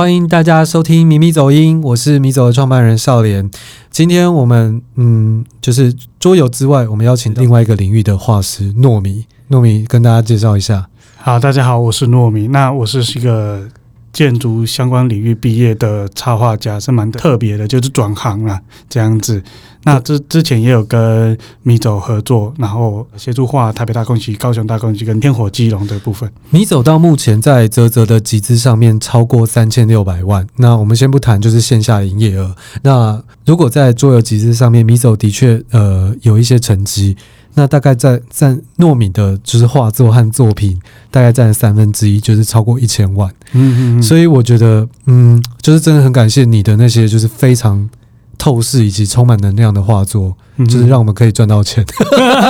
欢迎大家收听《米米走音》，我是米走的创办人少年。今天我们嗯，就是桌游之外，我们邀请另外一个领域的画师糯米。糯米跟大家介绍一下。好，大家好，我是糯米。那我是一个。建筑相关领域毕业的插画家是蛮特别的，就是转行了这样子。那之之前也有跟米走合作，然后协助画台北大空袭、高雄大空袭跟天火基隆的部分。米走到目前在泽泽的集资上面超过三千六百万。那我们先不谈就是线下营业额。那如果在桌游集资上面，米走的确呃有一些成绩。那大概在占糯米的，就是画作和作品，大概占三分之一，就是超过一千万。嗯嗯嗯。所以我觉得，嗯，就是真的很感谢你的那些，就是非常透视以及充满能量的画作，嗯、就是让我们可以赚到钱。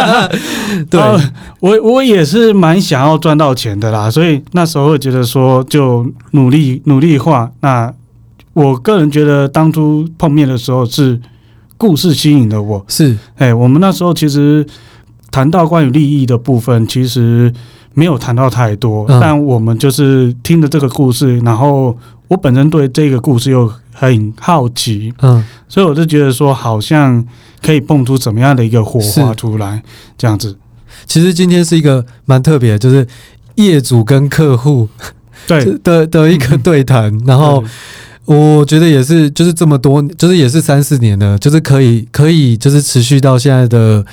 对，呃、我我也是蛮想要赚到钱的啦，所以那时候会觉得说，就努力努力画。那我个人觉得，当初碰面的时候是故事吸引了我，是，哎，我们那时候其实。谈到关于利益的部分，其实没有谈到太多，嗯，但我们就是听了这个故事，然后我本身对这个故事又很好奇，嗯，所以我就觉得说，好像可以蹦出怎么样的一个火花出来，这样子。其实今天是一个蛮特别的，就是业主跟客户对 的的一个对谈，然后我觉得也是，就是这么多，就是也是三四年了，就是可以可以就是持续到现在的。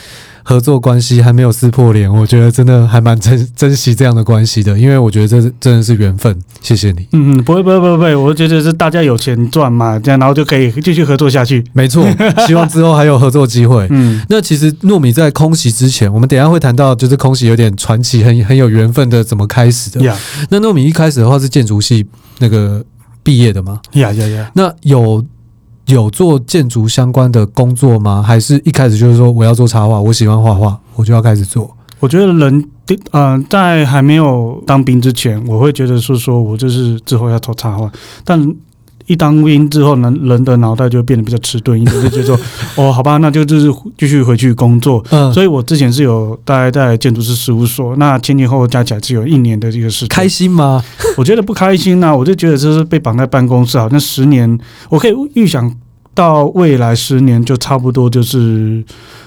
合作关系还没有撕破脸，我觉得真的还蛮珍珍惜这样的关系的，因为我觉得这真的是缘分。谢谢你。嗯嗯，不会不会不会不会，我觉得是大家有钱赚嘛，这样然后就可以继续合作下去。没错，希望之后还有合作机会。嗯，那其实糯米在空袭之前，我们等一下会谈到，就是空袭有点传奇，很很有缘分的怎么开始的。呀，那糯米一开始的话是建筑系那个毕业的吗？呀呀呀，那有。有做建筑相关的工作吗？还是一开始就是说我要做插画，我喜欢画画，我就要开始做？我觉得人，嗯、在还没有当兵之前，我会觉得是说我就是之后要做插画，但。一当兵之后呢，人的脑袋就变得比较迟钝一点，就觉得说，哦，好吧，那就就是继续回去工作。嗯，所以我之前是有待在建筑师事务所，那前前后后加起来只有一年的这个时间。开心吗？我觉得不开心呐、啊，我就觉得这是被绑在办公室，好像十年，我可以预想到未来十年就差不多就是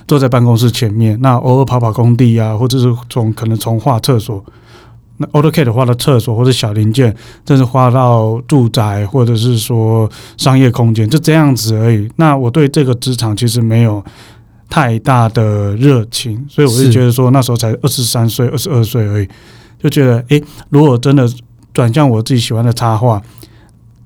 坐在办公室前面，那偶尔跑跑工地啊，或者是从可能从画厕所。那 AutoCAD 画的厕所或者小零件，甚至画到住宅或者是说商业空间，就这样子而已。那我对这个职场其实没有太大的热情，所以我就觉得说那时候才二十三岁、二十二岁而已，就觉得诶，如果真的转向我自己喜欢的插画，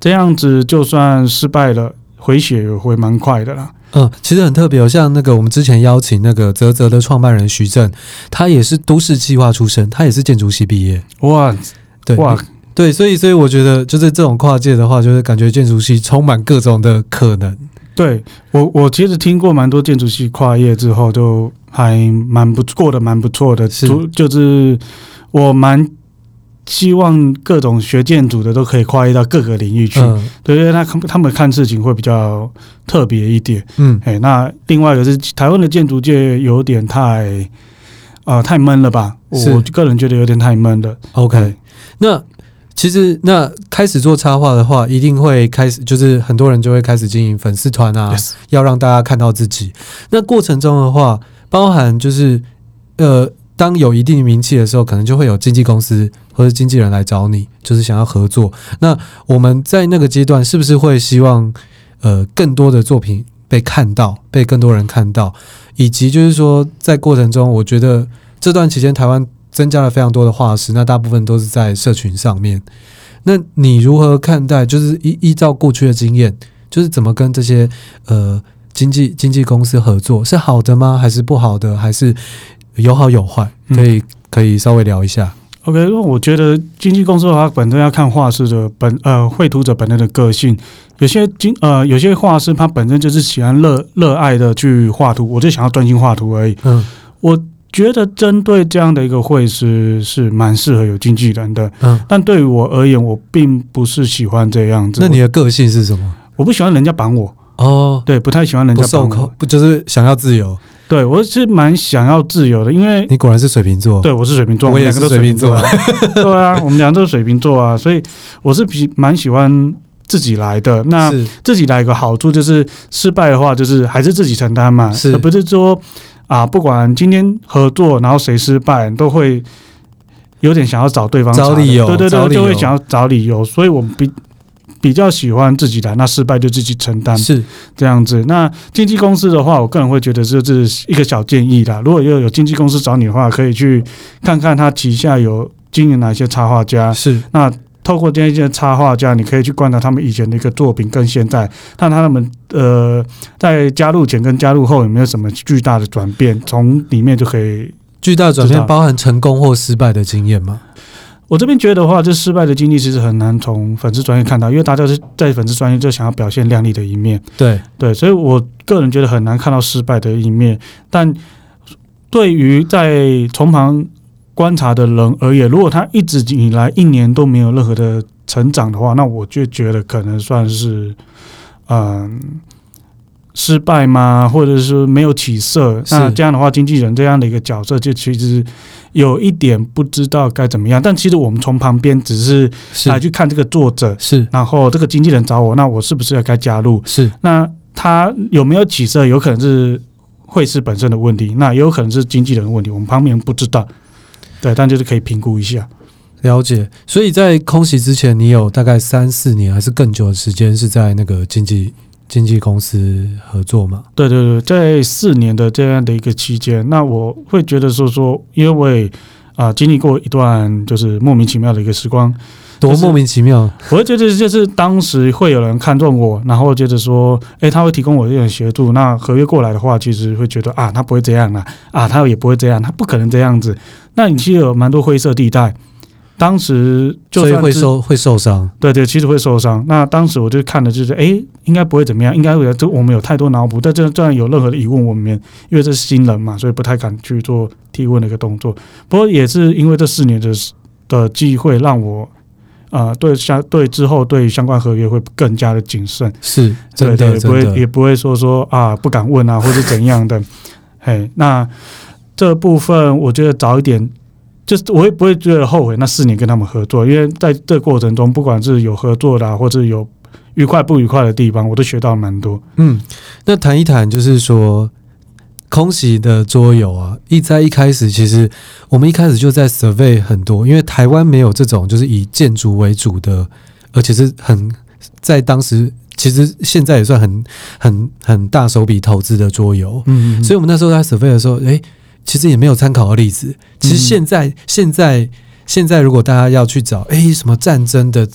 这样子就算失败了，回血也会蛮快的啦。嗯，其实很特别哦，像那个我们之前邀请那个泽泽的创办人徐正，他也是都市计划出身，他也是建筑系毕业。哇，对哇，对，所以所以我觉得就是这种跨界的话，就是感觉建筑系充满各种的可能。对我，我其实听过蛮多建筑系跨业之后就还蛮不过得蛮不错的，是就是我蛮。希望各种学建筑的都可以跨越到各个领域去，嗯、对，因为他他们看事情会比较特别一点。嗯，哎，那另外一个是台湾的建筑界有点太啊、呃、太闷了吧？我个人觉得有点太闷了。OK，那其实那开始做插画的话，一定会开始就是很多人就会开始经营粉丝团啊.要让大家看到自己。那过程中的话，包含就是呃。当有一定名气的时候，可能就会有经纪公司或者经纪人来找你，就是想要合作。那我们在那个阶段，是不是会希望呃更多的作品被看到，被更多人看到？以及就是说，在过程中，我觉得这段期间台湾增加了非常多的画师，那大部分都是在社群上面。那你如何看待？就是依依照过去的经验，就是怎么跟这些呃经纪经纪公司合作，是好的吗？还是不好的？还是？有好有坏，可以、嗯、可以稍微聊一下。OK，因为我觉得经纪公司的话，本身要看画师的本呃绘图者本人的个性。有些经呃有些画师他本身就是喜欢热热爱的去画图，我就想要专心画图而已。嗯，我觉得针对这样的一个绘师是蛮适合有经纪人的。嗯，但对于我而言，我并不是喜欢这样子。那你的个性是什么？我不喜欢人家绑我。哦，对，不太喜欢人家绑我。不受控，不就是想要自由。对，我是蛮想要自由的，因为你果然是水瓶座，对，我是水瓶座，我也是水瓶座，对啊，我们两个都是水瓶座啊，所以我是比蛮喜欢自己来的。那自己来一个好处就是失败的话，就是还是自己承担嘛，是。而不是说啊，不管今天合作，然后谁失败，都会有点想要找对方找理由，对对对，就会想要找理由，所以我们比。比较喜欢自己来，那失败就自己承担，是这样子。那经纪公司的话，我个人会觉得这是一个小建议啦。如果又有经纪公司找你的话，可以去看看他旗下有经营哪些插画家。是那透过这些插画家，你可以去观察他们以前的一个作品跟现在，看他们呃在加入前跟加入后有没有什么巨大的转变，从里面就可以巨大转变，包含成功或失败的经验吗？我这边觉得的话，这失败的经历其实很难从粉丝专业看到，因为大家是在粉丝专业就想要表现亮丽的一面。对对，所以我个人觉得很难看到失败的一面。但对于在从旁观察的人而言，如果他一直以来一年都没有任何的成长的话，那我就觉得可能算是嗯。失败吗？或者是没有起色？那这样的话，经纪人这样的一个角色就其实有一点不知道该怎么样。但其实我们从旁边只是来去看这个作者，是然后这个经纪人找我，那我是不是要该加入？是那他有没有起色？有可能是会师本身的问题，那也有可能是经纪人的问题。我们旁边不知道，对，但就是可以评估一下。了解。所以在空袭之前，你有大概三四年还是更久的时间是在那个经纪。经纪公司合作嘛？对对对，在四年的这样的一个期间，那我会觉得说说，因为啊、呃、经历过一段就是莫名其妙的一个时光，多莫名其妙。我会觉得就是当时会有人看中我，然后觉得说，哎，他会提供我一点协助。那合约过来的话，其实会觉得啊，他不会这样啊，啊，他也不会这样，他不可能这样子。那你其实有蛮多灰色地带。当时就所以会受会受伤，对对，其实会受伤。那当时我就看的就是，哎，应该不会怎么样，应该会。这我们有太多脑补，但这这样有任何的疑问，我们因为这是新人嘛，所以不太敢去做提问的一个动作。不过也是因为这四年的的机会，让我啊、呃，对相对之后对相关合约会更加的谨慎。是，对对，不会也不会说说啊不敢问啊，或者怎样的。嘿，那这部分我觉得早一点。就是我也不会觉得后悔那四年跟他们合作，因为在这过程中，不管是有合作的，或者有愉快不愉快的地方，我都学到蛮多。嗯，那谈一谈，就是说空袭的桌游啊，一在一开始，其实我们一开始就在 survey 很多，因为台湾没有这种就是以建筑为主的，而且是很在当时，其实现在也算很很很大手笔投资的桌游。嗯，嗯，所以我们那时候在 survey 的时候，诶。其实也没有参考的例子。其实现在、嗯、现在现在，如果大家要去找，哎，什么战争的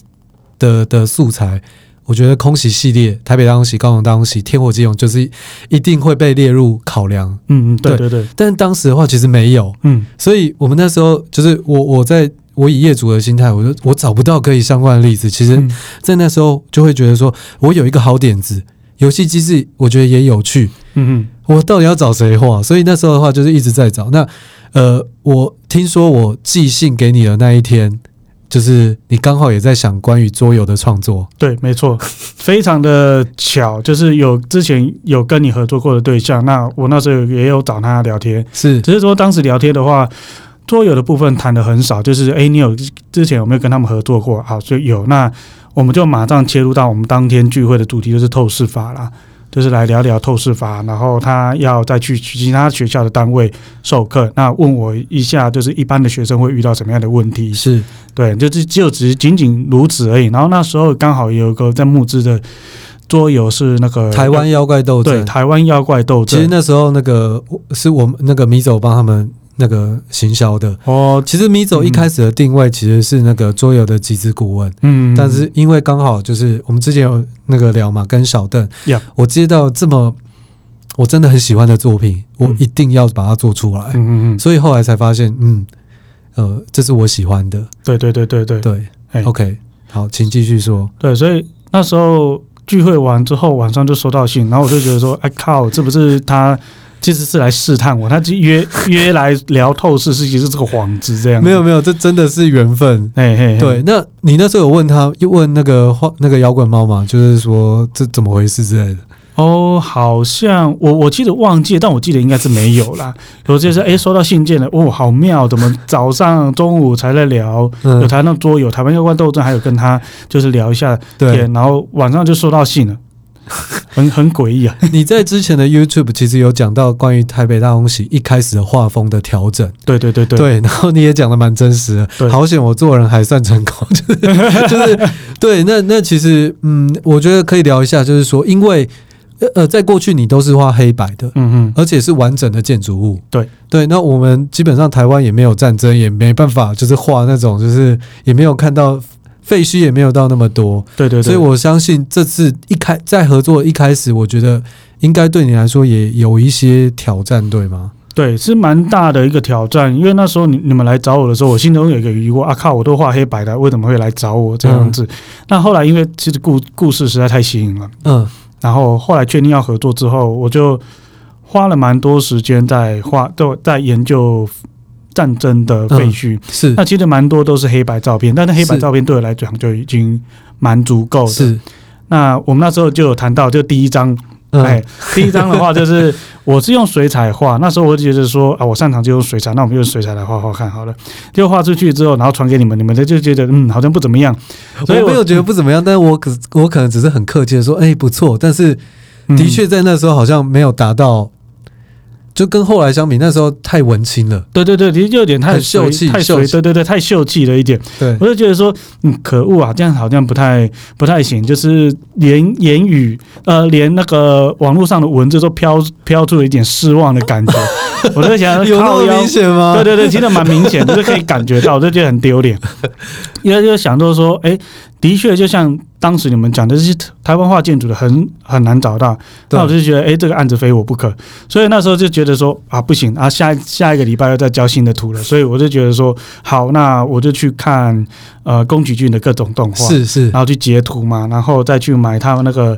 的的素材，我觉得空袭系列、台北大空袭、高雄大空袭、天火基隆，就是一定会被列入考量。嗯嗯，对对对。但是当时的话，其实没有。嗯，所以我们那时候就是我我在我以业主的心态，我就我找不到可以相关的例子。其实，在那时候就会觉得说，我有一个好点子。游戏机制我觉得也有趣，嗯嗯，我到底要找谁画？所以那时候的话就是一直在找。那呃，我听说我寄信给你的那一天，就是你刚好也在想关于桌游的创作。对，没错，非常的巧，就是有之前有跟你合作过的对象，那我那时候也有找他聊天，是，只是说当时聊天的话，桌游的部分谈的很少，就是哎，你有之前有没有跟他们合作过？好，所以有那。我们就马上切入到我们当天聚会的主题，就是透视法啦，就是来聊聊透视法。然后他要再去其他学校的单位授课，那问我一下，就是一般的学生会遇到什么样的问题？是对，就是就只仅仅如此而已。然后那时候刚好有一个在募资的桌游是那个台湾妖怪斗争，对，台湾妖怪斗争。其实那时候那个是我们那个米走帮他们。那个行销的。哦，其实米走一开始的定位其实是那个桌游的集资顾问，嗯，但是因为刚好就是我们之前有那个聊嘛，跟小邓，呀，我接到这么我真的很喜欢的作品，我一定要把它做出来，嗯嗯嗯，所以后来才发现，嗯，呃，这是我喜欢的，对对对对对。对，OK，好，请继续说，对，所以那时候聚会完之后，晚上就收到信，然后我就觉得说，哎靠，这不是他。其实是来试探我，他就约 约来聊透视，是其实这个幌子这样。没有没有，这真的是缘分。嘿嘿，对。那你那时候有问他，又问那个画那个摇滚猫嘛，就是说这怎么回事之类的。哦，好像我我记得忘记，但我记得应该是没有啦。我就是哎，收到信件了，哦，好妙，怎么早上中午才在聊，嗯、有谈到桌游，台湾妖怪斗争，还有跟他就是聊一下天，对然后晚上就收到信了。很很诡异啊！你在之前的 YouTube 其实有讲到关于台北大空袭一开始的画风的调整，对对对对，对，然后你也讲的蛮真实的，好险我做人还算成功，就是就是对，那那其实嗯，我觉得可以聊一下，就是说，因为呃，在过去你都是画黑白的，嗯嗯，而且是完整的建筑物，对。对，那我们基本上台湾也没有战争，也没办法就是画那种，就是也没有看到。废墟也没有到那么多，对对对，所以我相信这次一开在合作一开始，我觉得应该对你来说也有一些挑战，对吗？对，是蛮大的一个挑战，因为那时候你你们来找我的时候，我心中有一个疑惑啊，靠，我都画黑白的，为什么会来找我这样子？那、嗯、后来因为其实故故事实在太吸引了，嗯，然后后来确定要合作之后，我就花了蛮多时间在画，都在研究。战争的废墟、嗯、是，那其实蛮多都是黑白照片，但是黑白照片对我来讲就已经蛮足够的。是，那我们那时候就有谈到，就第一张，嗯、哎，第一张的话就是我是用水彩画，那时候我就觉得说啊，我擅长就用水彩，那我们用水彩来画画看好了。就画出去之后，然后传给你们，你们就觉得嗯，好像不怎么样。所以我，我没有觉得不怎么样，但是我可我可能只是很客气的说，哎，不错。但是的确在那时候好像没有达到。就跟后来相比，那时候太文青了。对对对，其实就有点太秀气，太水。对对对，太秀气了一点。对，我就觉得说，嗯，可恶啊，这样好像不太不太行。就是连言语，呃，连那个网络上的文字都飘飘出了一点失望的感觉。我在想，有那么明显吗？对对对，其实蛮明显，就是可以感觉到，我就觉得很丢脸。因为就想到说，哎、欸，的确，就像当时你们讲的，这些台湾画建筑的很很难找到。对那我就觉得，哎、欸，这个案子非我不可。所以那时候就觉得说，啊，不行啊，下下一个礼拜要再交新的图了。所以我就觉得说，好，那我就去看呃宫崎骏的各种动画，是是，然后去截图嘛，然后再去买他们那个。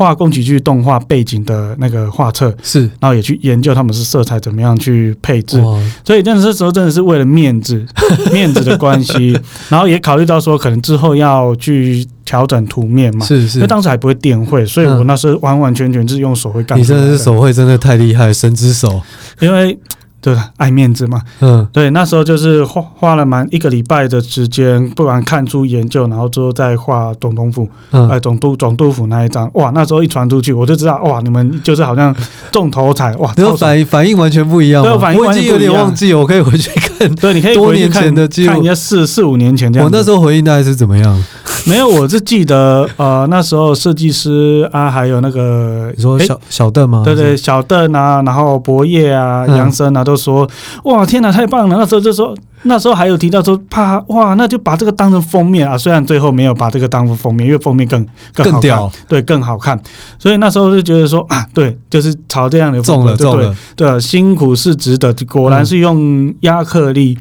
画宫崎骏动画背景的那个画册是，然后也去研究他们是色彩怎么样去配置，所以真的这时候真的是为了面子，面子的关系，然后也考虑到说可能之后要去调整图面嘛，是是，因为当时还不会电绘，所以我那时候完完全全是用手绘干。你真的是手绘真的太厉害，神之手，因为。对，爱面子嘛。嗯，对，那时候就是花花了蛮一个礼拜的时间，不管看书研究，然后之后再画总统府，嗯，哎，总督总督府那一张，哇，那时候一传出去，我就知道，哇，你们就是好像中头彩，哇，然后反应反应完全不一样，对，反应完全不一样，我已经有点忘记，我可以回去看，对，你可以多年前的记录，看人家四四五年前这样，我那时候回忆大概是怎么样？没有，我是记得，呃，那时候设计师啊，还有那个你说小小邓吗？对对，小邓啊，然后博业啊，杨森啊，都说哇，天哪，太棒了！那时候就说，那时候还有提到说，怕哇，那就把这个当成封面啊。虽然最后没有把这个当成封面，因为封面更更好看，更对，更好看。所以那时候就觉得说啊，对，就是朝这样的风格，中了，中了，对，辛苦是值得，果然是用亚克力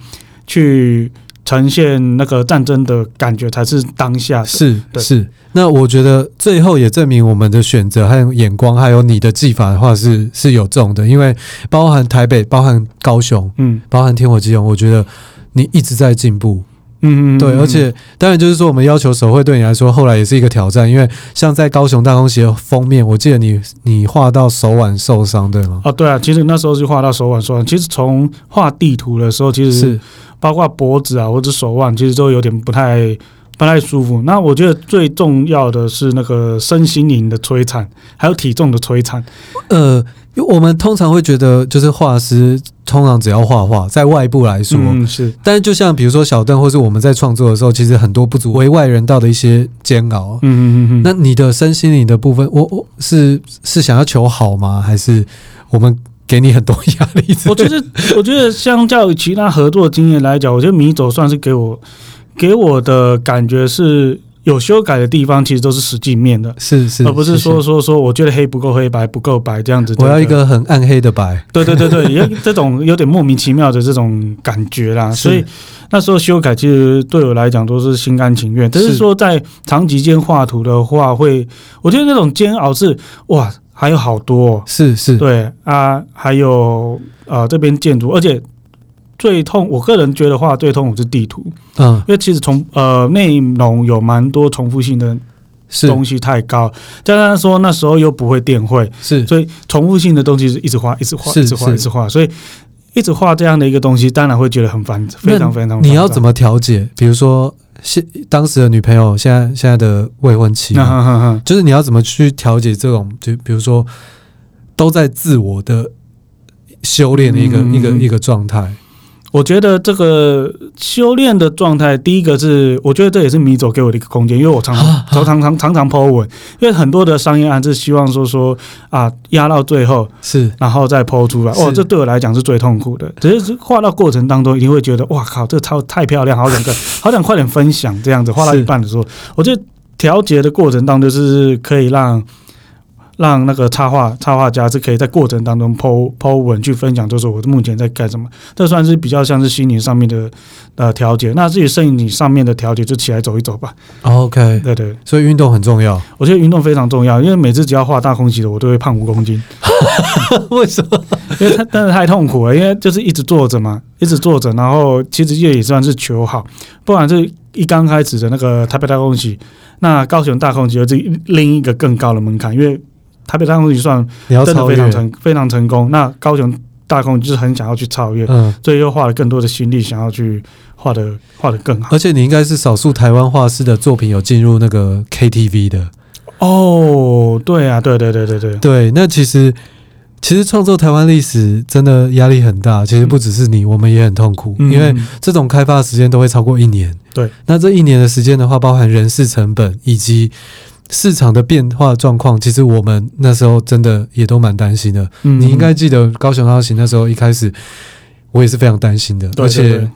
去。呈现那个战争的感觉才是当下的，是对。是。那我觉得最后也证明我们的选择还有眼光，还有你的技法的话是是有这种的，因为包含台北，包含高雄，嗯，包含天火基隆，我觉得你一直在进步，嗯嗯，对。而且当然就是说，我们要求手绘对你来说后来也是一个挑战，因为像在高雄大空鞋封面，我记得你你画到手腕受伤，对吗？哦，对啊，其实那时候就画到手腕受伤。其实从画地图的时候，其实是。包括脖子啊，或者手腕，其实都有点不太不太舒服。那我觉得最重要的是那个身心灵的摧残，还有体重的摧残。呃，我们通常会觉得，就是画师通常只要画画，在外部来说，嗯，是。但是就像比如说小邓，或是我们在创作的时候，其实很多不足为外人道的一些煎熬。嗯嗯嗯嗯。那你的身心灵的部分，我我是是想要求好吗？还是我们？给你很多压力。我觉得，我觉得相较于其他合作经验来讲，我觉得米走算是给我给我的感觉是有修改的地方，其实都是实际面的，是是，而不是说说说我觉得黑不够黑，白不够白这样子。我要一个很暗黑的白。对对对对，也这种有点莫名其妙的这种感觉啦。所以那时候修改其实对我来讲都是心甘情愿。只是说在长期间画图的话，会我觉得那种煎熬是哇。还有好多、哦，是是，对啊，还有呃这边建筑，而且最痛，我个人觉得画最痛苦是地图，嗯，因为其实从呃内容有蛮多重复性的东西太高，加上说那时候又不会电绘，是，所以重复性的东西是一直画，一直画，一直画，一直画，所以一直画这样的一个东西，当然会觉得很烦，非常非常。你要怎么调节？比如说，现当时的女朋友，现在现在的未婚妻，就是你要怎么去调节这种？就比如说，都在自我的修炼的一个一个一个状态。我觉得这个修炼的状态，第一个是，我觉得这也是米走给我的一个空间，因为我常常、常常、常、常常 po 文，因为很多的商业案是希望说说啊压到最后是，然后再 po 出来，哦，这对我来讲是最痛苦的。只是画到过程当中，一定会觉得哇靠，这超太漂亮，好想个，好想快点分享这样子。画到一半的时候，我觉得调节的过程当中就是可以让。让那个插画插画家是可以在过程当中 po po 文去分享，就是我目前在干什么。这算是比较像是心理上面的呃调节。那至于生理上面的调节，就起来走一走吧。OK，对对，所以运动很重要。我觉得运动非常重要，因为每次只要画大空袭的，我都会胖五公斤。为什么？因为他真的太痛苦了，因为就是一直坐着嘛，一直坐着，然后其实也也算是求好。不管是一刚开始的那个台北大空袭，那高雄大空袭又是另一个更高的门槛，因为。台北大空袭算真的非常成非常成功，那高雄大空就是很想要去超越，嗯，所以又花了更多的心力想要去画的画的更好。而且你应该是少数台湾画师的作品有进入那个 KTV 的哦，对啊，对对对对对对。那其实其实创作台湾历史真的压力很大，其实不只是你，我们也很痛苦，嗯，因为这种开发时间都会超过一年。对，那这一年的时间的话，包含人事成本以及。市场的变化状况，其实我们那时候真的也都蛮担心的。嗯，你应该记得高雄大空袭那时候一开始，我也是非常担心的。对对对，而且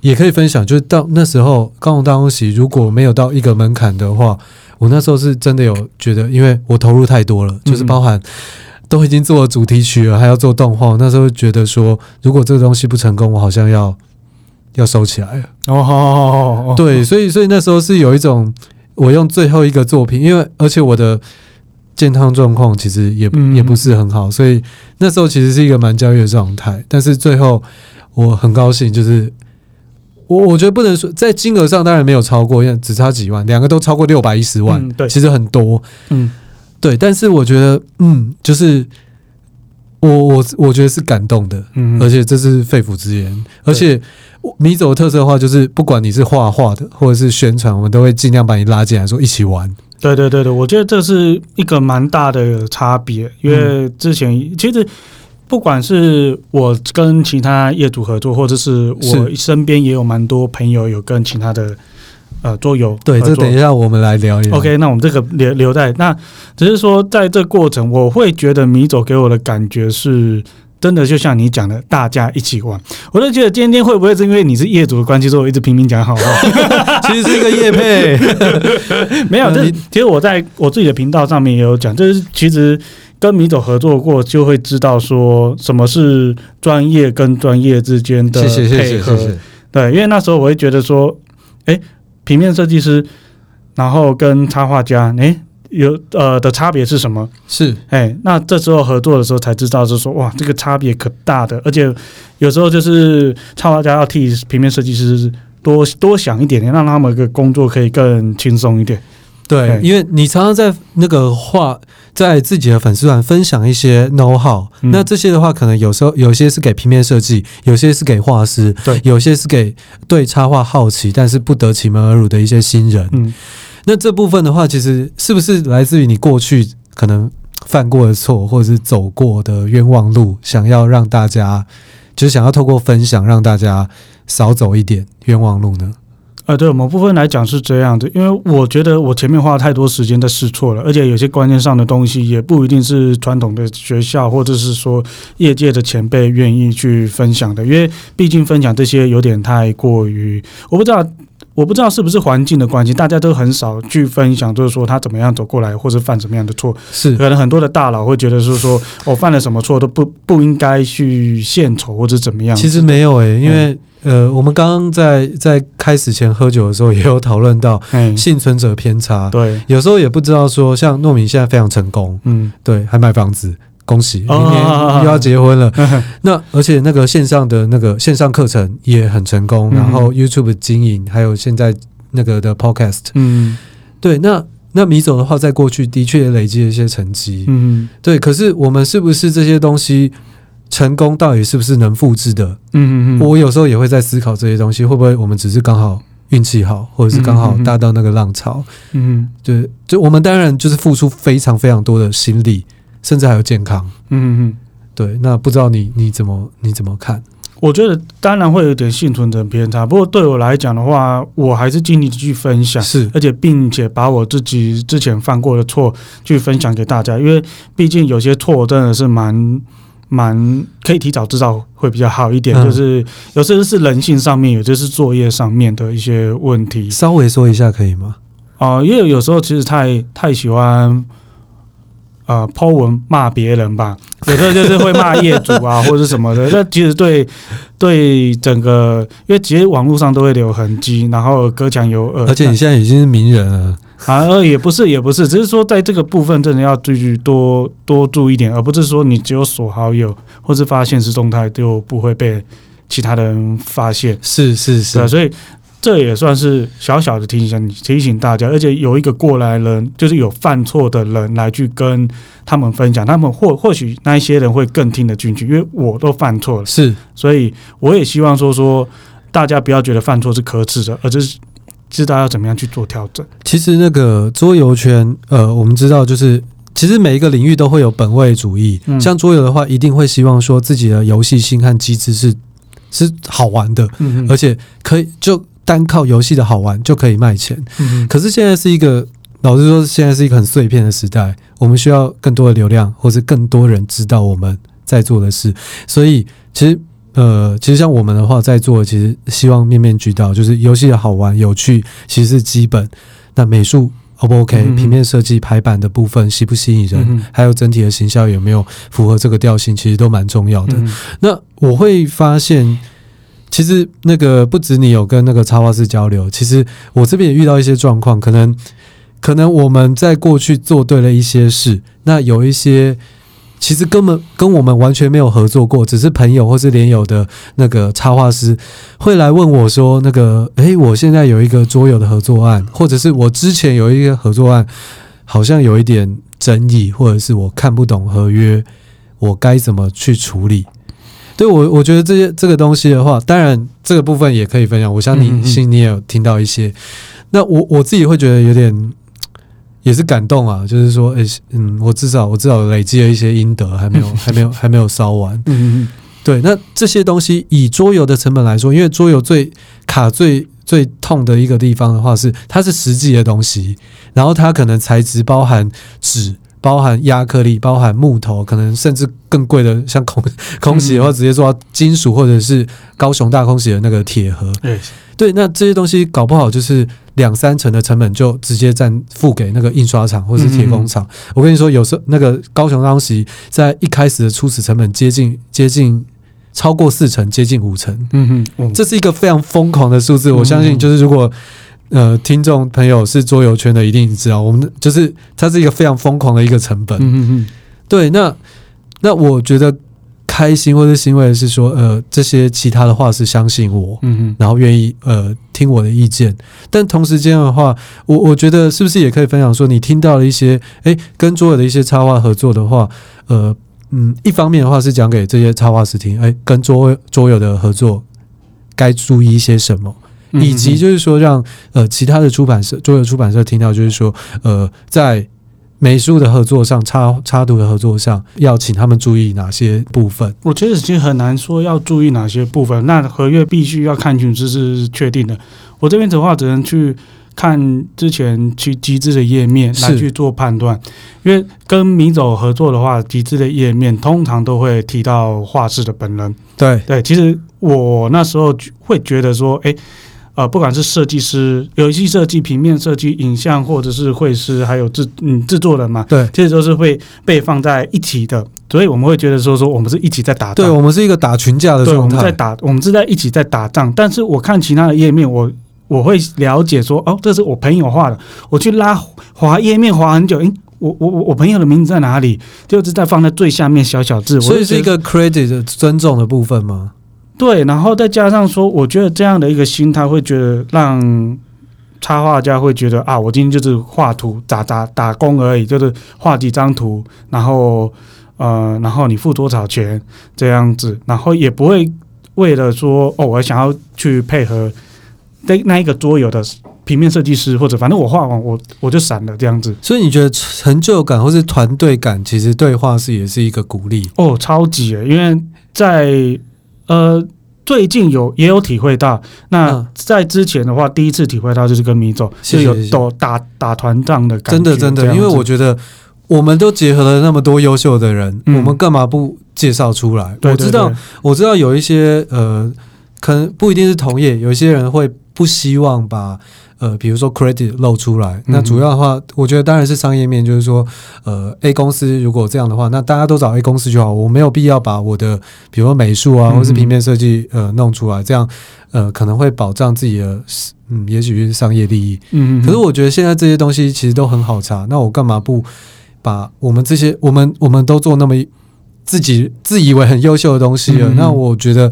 也可以分享，就是到那时候高雄大空袭如果没有到一个门槛的话，我那时候是真的有觉得，因为我投入太多了，就是包含都已经做了主题曲了，还要做动画，那时候觉得说，如果这个东西不成功，我好像要要收起来了。哦，好好好好，对，所以所以那时候是有一种。我用最后一个作品，因为而且我的健康状况其实也也不是很好，所以那时候其实是一个蛮焦虑的状态。但是最后我很高兴，就是我我觉得不能说在金额上当然没有超过，因为只差几万，两个都超过六百一十万，嗯，对，其实很多，嗯，对。但是我觉得，嗯，就是我我我觉得是感动的，嗯，而且这是肺腑之言，而且。米走的特色的话，就是不管你是画画的，或者是宣传，我们都会尽量把你拉进来，说一起玩。对对对对，我觉得这是一个蛮大的差别，因为之前其实不管是我跟其他业主合作，或者是我身边也有蛮多朋友有跟其他的呃桌游。对，这等一下我们来聊一聊。OK，那我们这个留留在那，只是说在这过程，我会觉得米走给我的感觉是。真的就像你讲的，大家一起玩，我就觉得今天会不会是因为你是业主的关系，所以我一直拼命讲好话？其实是一个业配，没有。这其实我在我自己的频道上面也有讲，就是其实跟米总合作过，就会知道说什么是专业跟专业之间的配合。对，因为那时候我会觉得说，哎，平面设计师，然后跟插画家，哎。有呃的差别是什么？是哎，那这时候合作的时候才知道，就是说哇，这个差别可大的，而且有时候就是插画家要替平面设计师多多想一点点，让他们的工作可以更轻松一点。对，因为你常常在那个画，在自己的粉丝团分享一些 know how，嗯，那这些的话，可能有时候有些是给平面设计，有些是给画师，对，有些是给对插画好奇但是不得其门而入的一些新人。嗯。那这部分的话，其实是不是来自于你过去可能犯过的错，或者是走过的冤枉路，想要让大家，就是想要透过分享让大家少走一点冤枉路呢？呃，对某部分来讲是这样的，因为我觉得我前面花了太多时间在试错了，而且有些观念上的东西也不一定是传统的学校或者是说业界的前辈愿意去分享的，因为毕竟分享这些有点太过于，我不知道。我不知道是不是环境的关系，大家都很少去分享，就是说他怎么样走过来，或者犯什么样的错。是可能很多的大佬会觉得，是说我犯了什么错都不不应该去献丑或者怎么样。其实没有诶、欸，因为、嗯、呃，我们刚刚在在开始前喝酒的时候也有讨论到 幸存者偏差。对，有时候也不知道说，像糯米现在非常成功，嗯，对，还买房子。恭喜，明年又要结婚了。那而且那个线上的那个线上课程也很成功，嗯、然后 YouTube 经营，还有现在那个的 Podcast，嗯，对。那那米总的话，在过去的确也累积了一些成绩，嗯，对。可是我们是不是这些东西成功，到底是不是能复制的？嗯嗯嗯。我有时候也会在思考这些东西，会不会我们只是刚好运气好，或者是刚好搭到那个浪潮？嗯，对。就我们当然就是付出非常非常多的心力，甚至还有健康。嗯嗯。对。那不知道你你怎么你怎么看？我觉得当然会有点幸存者偏差，不过对我来讲的话，我还是尽力去分享，是，而且并且把我自己之前犯过的错去分享给大家，因为毕竟有些错真的是蛮蛮可以提早知道会比较好一点，嗯、就是有些是人性上面，有些是作业上面的一些问题，稍微说一下可以吗？哦、呃，因为有时候其实太太喜欢。呃，po 文骂别人吧，有时候就是会骂业主啊，或者什么的。那其实对对整个，因为其实网络上都会留痕迹，然后隔墙有耳。而且你现在已经是名人了啊，也不是也不是，只是说在这个部分真的要继续多多注意一点，而不是说你只有锁好友或是发现实动态就不会被其他人发现。是是是，啊，所以。这也算是小小的提醒，提醒大家，而且有一个过来人，就是有犯错的人来去跟他们分享，他们或或许那一些人会更听得进去，因为我都犯错了，是，所以我也希望说说大家不要觉得犯错是可耻的，而是知道要怎么样去做调整。其实那个桌游圈，呃，我们知道就是，其实每一个领域都会有本位主义，嗯、像桌游的话，一定会希望说自己的游戏性和机制是是好玩的，嗯、而且可以就。单靠游戏的好玩就可以卖钱，嗯，可是现在是一个，老实说，现在是一个很碎片的时代，我们需要更多的流量，或是更多人知道我们在做的事。所以，其实，呃，其实像我们的话，在做，其实希望面面俱到，就是游戏的好玩、有趣，其实是基本。那美术 O 不 OK？嗯、平面设计、排版的部分吸不吸引人？嗯、还有整体的形象有没有符合这个调性？其实都蛮重要的。嗯、那我会发现。其实那个不止你有跟那个插画师交流，其实我这边也遇到一些状况，可能可能我们在过去做对了一些事，那有一些其实根本跟我们完全没有合作过，只是朋友或是连友的那个插画师会来问我说：“那个，诶，我现在有一个桌游的合作案，或者是我之前有一个合作案，好像有一点争议，或者是我看不懂合约，我该怎么去处理？”对我，我觉得这些这个东西的话，当然这个部分也可以分享。我相信你你也有听到一些。嗯、那我我自己会觉得有点也是感动啊，就是说，诶，嗯，我至少我至少累积了一些阴德，还没有 还没有还没有烧完。嗯嗯。对，那这些东西以桌游的成本来说，因为桌游最卡最最痛的一个地方的话是，它是实际的东西，然后它可能材质包含纸。包含亚克力，包含木头，可能甚至更贵的，像空 空袭的话，直接做到金属，或者是高雄大空袭的那个铁盒。对，对，那这些东西搞不好就是两三成的成本就直接占付给那个印刷厂或是铁工厂。我跟你说，有时候那个高雄大空袭在一开始的初始成本接近接近超过四成，接近五成。嗯哼，这是一个非常疯狂的数字。我相信，就是如果。呃，听众朋友是桌游圈的，一定知道，我们就是它是一个非常疯狂的一个成本。嗯嗯，对，那那我觉得开心或者欣慰的是说，呃，这些其他的话是相信我，嗯嗯，然后愿意呃听我的意见。但同时间的话，我我觉得是不是也可以分享说，你听到了一些，哎，跟桌游的一些插画合作的话，呃嗯，一方面的话是讲给这些插画师听，哎，跟桌桌游的合作该注意一些什么。以及就是说让，呃其他的出版社、桌游出版社听到，就是说，呃，在美术的合作上、插插图的合作上，要请他们注意哪些部分？我觉得已经很难说要注意哪些部分。那合约必须要看清楚，这是确定的。我这边的话，只能去看之前去集资的页面来去做判断。因为跟米走合作的话，集资的页面通常都会提到画师的本人。对对，其实我那时候会觉得说，哎。呃，不管是设计师、游戏设计、平面设计、影像，或者是绘师，还有制嗯制作人嘛，对，其实都是会被放在一起的，所以我们会觉得说说我们是一起在打仗，对，我们是一个打群架的状态，对，我们在打，我们是在一起在打仗。但是我看其他的页面，我我会了解说，哦，这是我朋友画的，我去拉滑页面滑很久，诶，我我我我朋友的名字在哪里？就是在放在最下面小小字，所以是一个 credit 的尊重的部分吗？对，然后再加上说，我觉得这样的一个心态会觉得让插画家会觉得啊，我今天就是画图打打打工而已，就是画几张图，然后呃，然后你付多少钱这样子，然后也不会为了说哦，我想要去配合那那一个桌游的平面设计师，或者反正我画完我我就闪了这样子。所以你觉得成就感或是团队感，其实对画室也是一个鼓励哦，超级诶，因为在呃。最近有也有体会到，那在之前的话，第一次体会到就是跟米总，是有打打打团仗的感觉。真的真的，因为我觉得我们都结合了那么多优秀的人，嗯、我们干嘛不介绍出来？我知道我知道有一些呃，可能不一定是同业，有一些人会不希望把。呃，比如说 credit 露出来，那主要的话，我觉得当然是商业面，就是说，呃，A 公司如果这样的话，那大家都找 A 公司就好，我没有必要把我的，比如说美术啊，或是平面设计，呃，弄出来，这样，呃，可能会保障自己的，嗯，也许是商业利益。嗯，可是我觉得现在这些东西其实都很好查，那我干嘛不把我们这些，我们我们都做那么自己自以为很优秀的东西了，那我觉得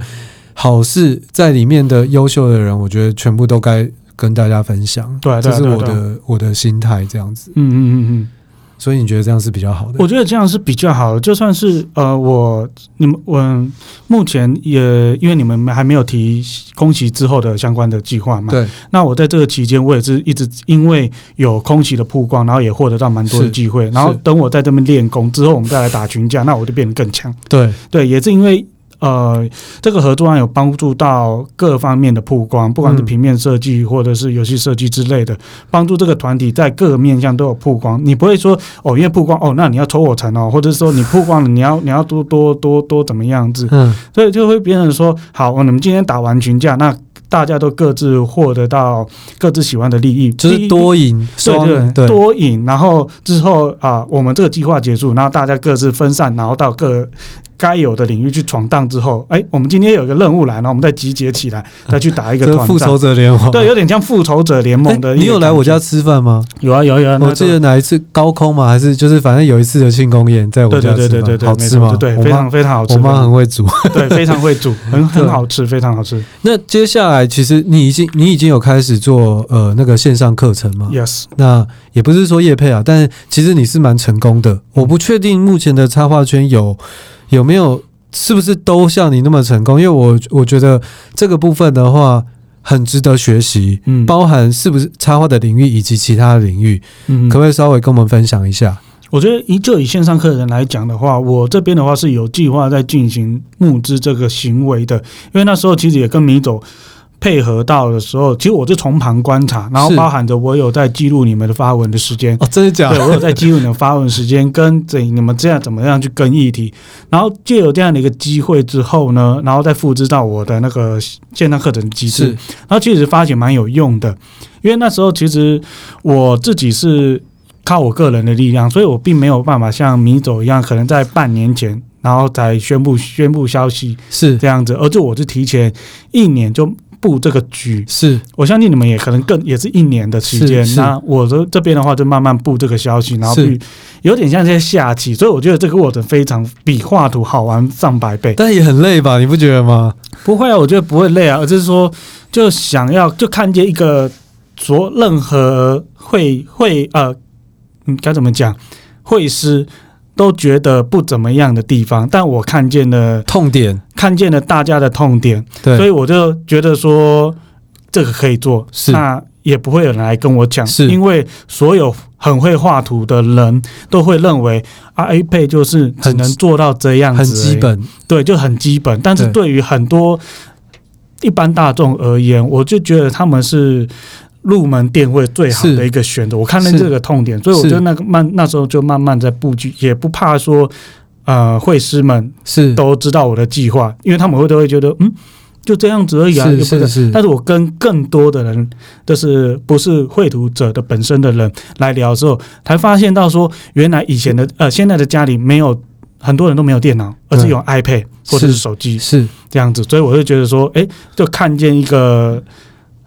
好事在里面的优秀的人，我觉得全部都该。跟大家分享，对，这是我的我的心态，这样子。嗯嗯嗯嗯，所以你觉得这样是比较好的？我觉得这样是比较好的。就算是呃，我你们我目前也因为你们还没有提空袭之后的相关的计划嘛。对。那我在这个期间，我也是一直因为有空袭的曝光，然后也获得到蛮多的机会。然后等我在这边练功之后，我们再来打群架，那我就变得更强。对对，也是因为。呃，这个合作案有帮助到各方面的曝光，不管是平面设计或者是游戏设计之类的，帮助这个团体在各个面向都有曝光。你不会说哦，因为曝光哦，那你要抽我成哦，或者是说你曝光了，你要 你要多多多多怎么样子？嗯，所以就会变成说，好，我们今天打完群架，那大家都各自获得到各自喜欢的利益，就是多赢，对对，多赢。然后之后啊，我们这个计划结束，然后大家各自分散，然后到各。该有的领域去闯荡之后，哎，我们今天有一个任务来，然后我们再集结起来，再去打一个团。复仇者联盟，对，有点像复仇者联盟的。你有来我家吃饭吗？有啊，有啊有啊。我记得哪一次高空吗？还是就是反正有一次的庆功宴，在我家吃饭。对对对对对，好吃吗？对，非常非常好吃。我妈很会煮，对，非常会煮，很很好吃，非常好吃。那接下来，其实你已经你已经有开始做呃那个线上课程吗？Yes。那也不是说叶配啊，但是其实你是蛮成功的。我不确定目前的插画圈有有没有。是不是都像你那么成功？因为我我觉得这个部分的话很值得学习，嗯，包含是不是插画的领域以及其他的领域，嗯，可不可以稍微跟我们分享一下？我觉得以就以线上客人来讲的话，我这边的话是有计划在进行募资这个行为的，因为那时候其实也跟米走。配合到的时候，其实我是从旁观察，然后包含着我有在记录你们的发文的时间。哦，真的假的？对，我有在记录你们发文时间，跟怎你们这样怎么样去跟议题，然后借有这样的一个机会之后呢，然后再复制到我的那个线上课程机制，然后其实发现蛮有用的，因为那时候其实我自己是靠我个人的力量，所以我并没有办法像米走一样，可能在半年前然后才宣布宣布消息是这样子，而且我是提前一年就。布这个局是，我相信你们也可能更也是一年的时间。那我的这边的话，就慢慢布这个消息，然后去有点像在下棋，所以我觉得这个过程非常比画图好玩上百倍。但也很累吧？你不觉得吗？不会啊，我觉得不会累啊，而是说就想要就看见一个说任何会会呃，嗯，该怎么讲，会师。都觉得不怎么样的地方，但我看见了痛点，看见了大家的痛点，对，所以我就觉得说这个可以做，是，那也不会有人来跟我讲，是。因为所有很会画图的人都会认为啊，iPad 就是只能做到这样子，很基本，对，就很基本。但是对于很多一般大众而言，我就觉得他们是。入门店会最好的一个选择，我看到这个痛点，所以我觉得那个慢那时候就慢慢在布局，也不怕说，呃，会师们是。都知道我的计划，因为他们会都会觉得，嗯，就这样子而已啊，是是。是。但是我跟更多的人，就是不是绘图者的本身的人来聊的时候，才发现到说，原来以前的呃，现在的家里没有很多人都没有电脑，而是用 iPad 或者是手机，是。这样子，所以我就觉得说，哎，就看见一个。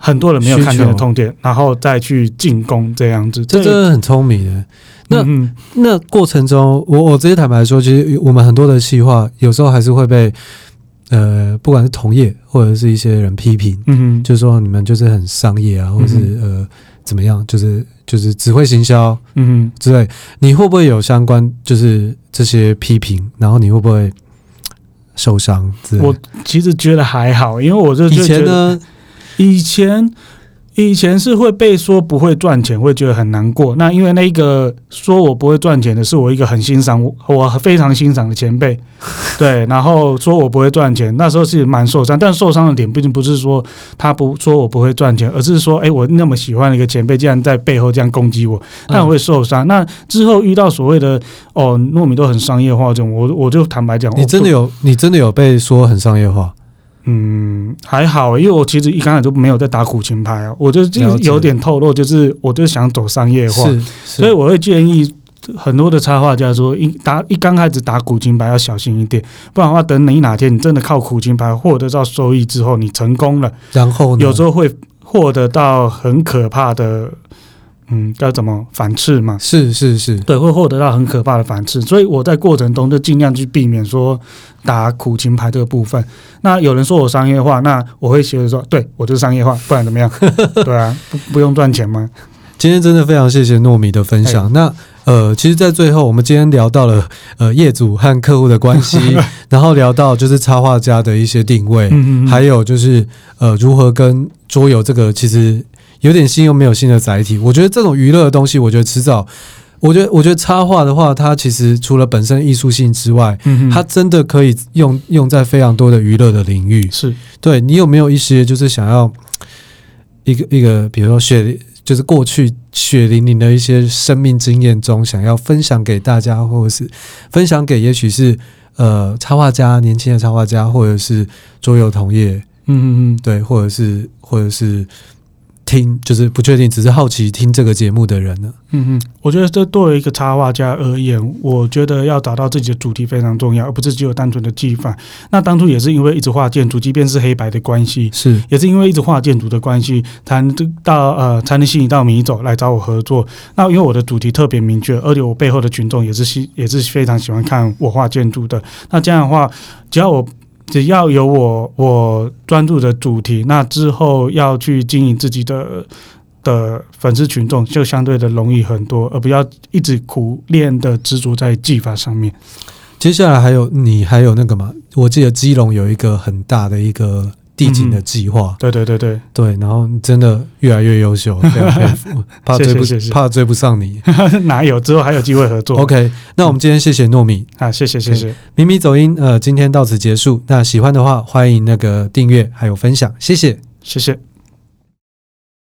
很多人没有看见的痛点，然后再去进攻这样子，这真的很聪明的。那、嗯、那过程中，我我直接坦白说，其实我们很多的企划有时候还是会被呃，不管是同业或者是一些人批评，嗯哼，就是说你们就是很商业啊，或者是呃怎么样？就是就是只会行销，嗯之类，你会不会有相关就是这些批评？然后你会不会受伤？我其实觉得还好，因为我就以前呢，以前。以前是会被说不会赚钱，会觉得很难过。那因为那个说我不会赚钱的是我一个很欣赏我，我非常欣赏的前辈，对。然后说我不会赚钱，那时候是蛮受伤。但受伤的点毕竟不是说他不说我不会赚钱，而是说，哎，我那么喜欢的一个前辈，竟然在背后这样攻击我，那我会受伤。那之后遇到所谓的哦，糯米都很商业化这种，我我就坦白讲，你真的有，你真的有被说很商业化？嗯，还好，因为我其实一开始就没有在打苦情牌啊，我就有点透露，就是我就想走商业化，所以我会建议很多的插画家说，一打一刚开始打苦情牌要小心一点，不然的话，等你哪天你真的靠苦情牌获得到收益之后，你成功了，然后有时候会获得到很可怕的。嗯，要怎么反刺嘛？是是是，对，会获得到很可怕的反刺，所以我在过程中就尽量去避免说打苦情牌这个部分。那有人说我商业化，那我会觉得说，对我就是商业化，不然怎么样？对啊，不不用赚钱吗？今天真的非常谢谢糯米的分享。那呃，其实，在最后，我们今天聊到了呃业主和客户的关系，然后聊到就是插画家的一些定位，嗯嗯还有就是呃如何跟桌游这个其实。有点新又没有新的载体，我觉得这种娱乐的东西，我觉得迟早，我觉得我觉得插画的话，它其实除了本身艺术性之外，嗯，它真的可以用用在非常多的娱乐的领域。是，对你有没有一些就是想要一个一个，比如说血，就是过去血淋淋的一些生命经验中，想要分享给大家，或者是分享给也许是呃插画家、年轻的插画家，或者是桌游同业，嗯嗯嗯，对，或者是或者是。听就是不确定，只是好奇听这个节目的人呢。嗯嗯，我觉得这作为一个插画家而言，我觉得要找到自己的主题非常重要，而不是只有单纯的技法。那当初也是因为一直画建筑，即便是黑白的关系，是也是因为一直画建筑的关系，才能到呃才能吸引到米走来找我合作。那因为我的主题特别明确，而且我背后的群众也是喜也是非常喜欢看我画建筑的。那这样的话，只要我。只要有我我专注的主题，那之后要去经营自己的的粉丝群众，就相对的容易很多，而不要一直苦练的执着在技法上面。接下来还有你还有那个吗？我记得基隆有一个很大的一个。递进的计划，对对对对对，然后你真的越来越优秀，非常佩服，怕追不怕追不上你，哪有？之后还有机会合作。OK，那我们今天谢谢糯米啊，谢谢谢谢，米米走音，呃，今天到此结束。那喜欢的话，欢迎那个订阅还有分享，谢谢谢谢。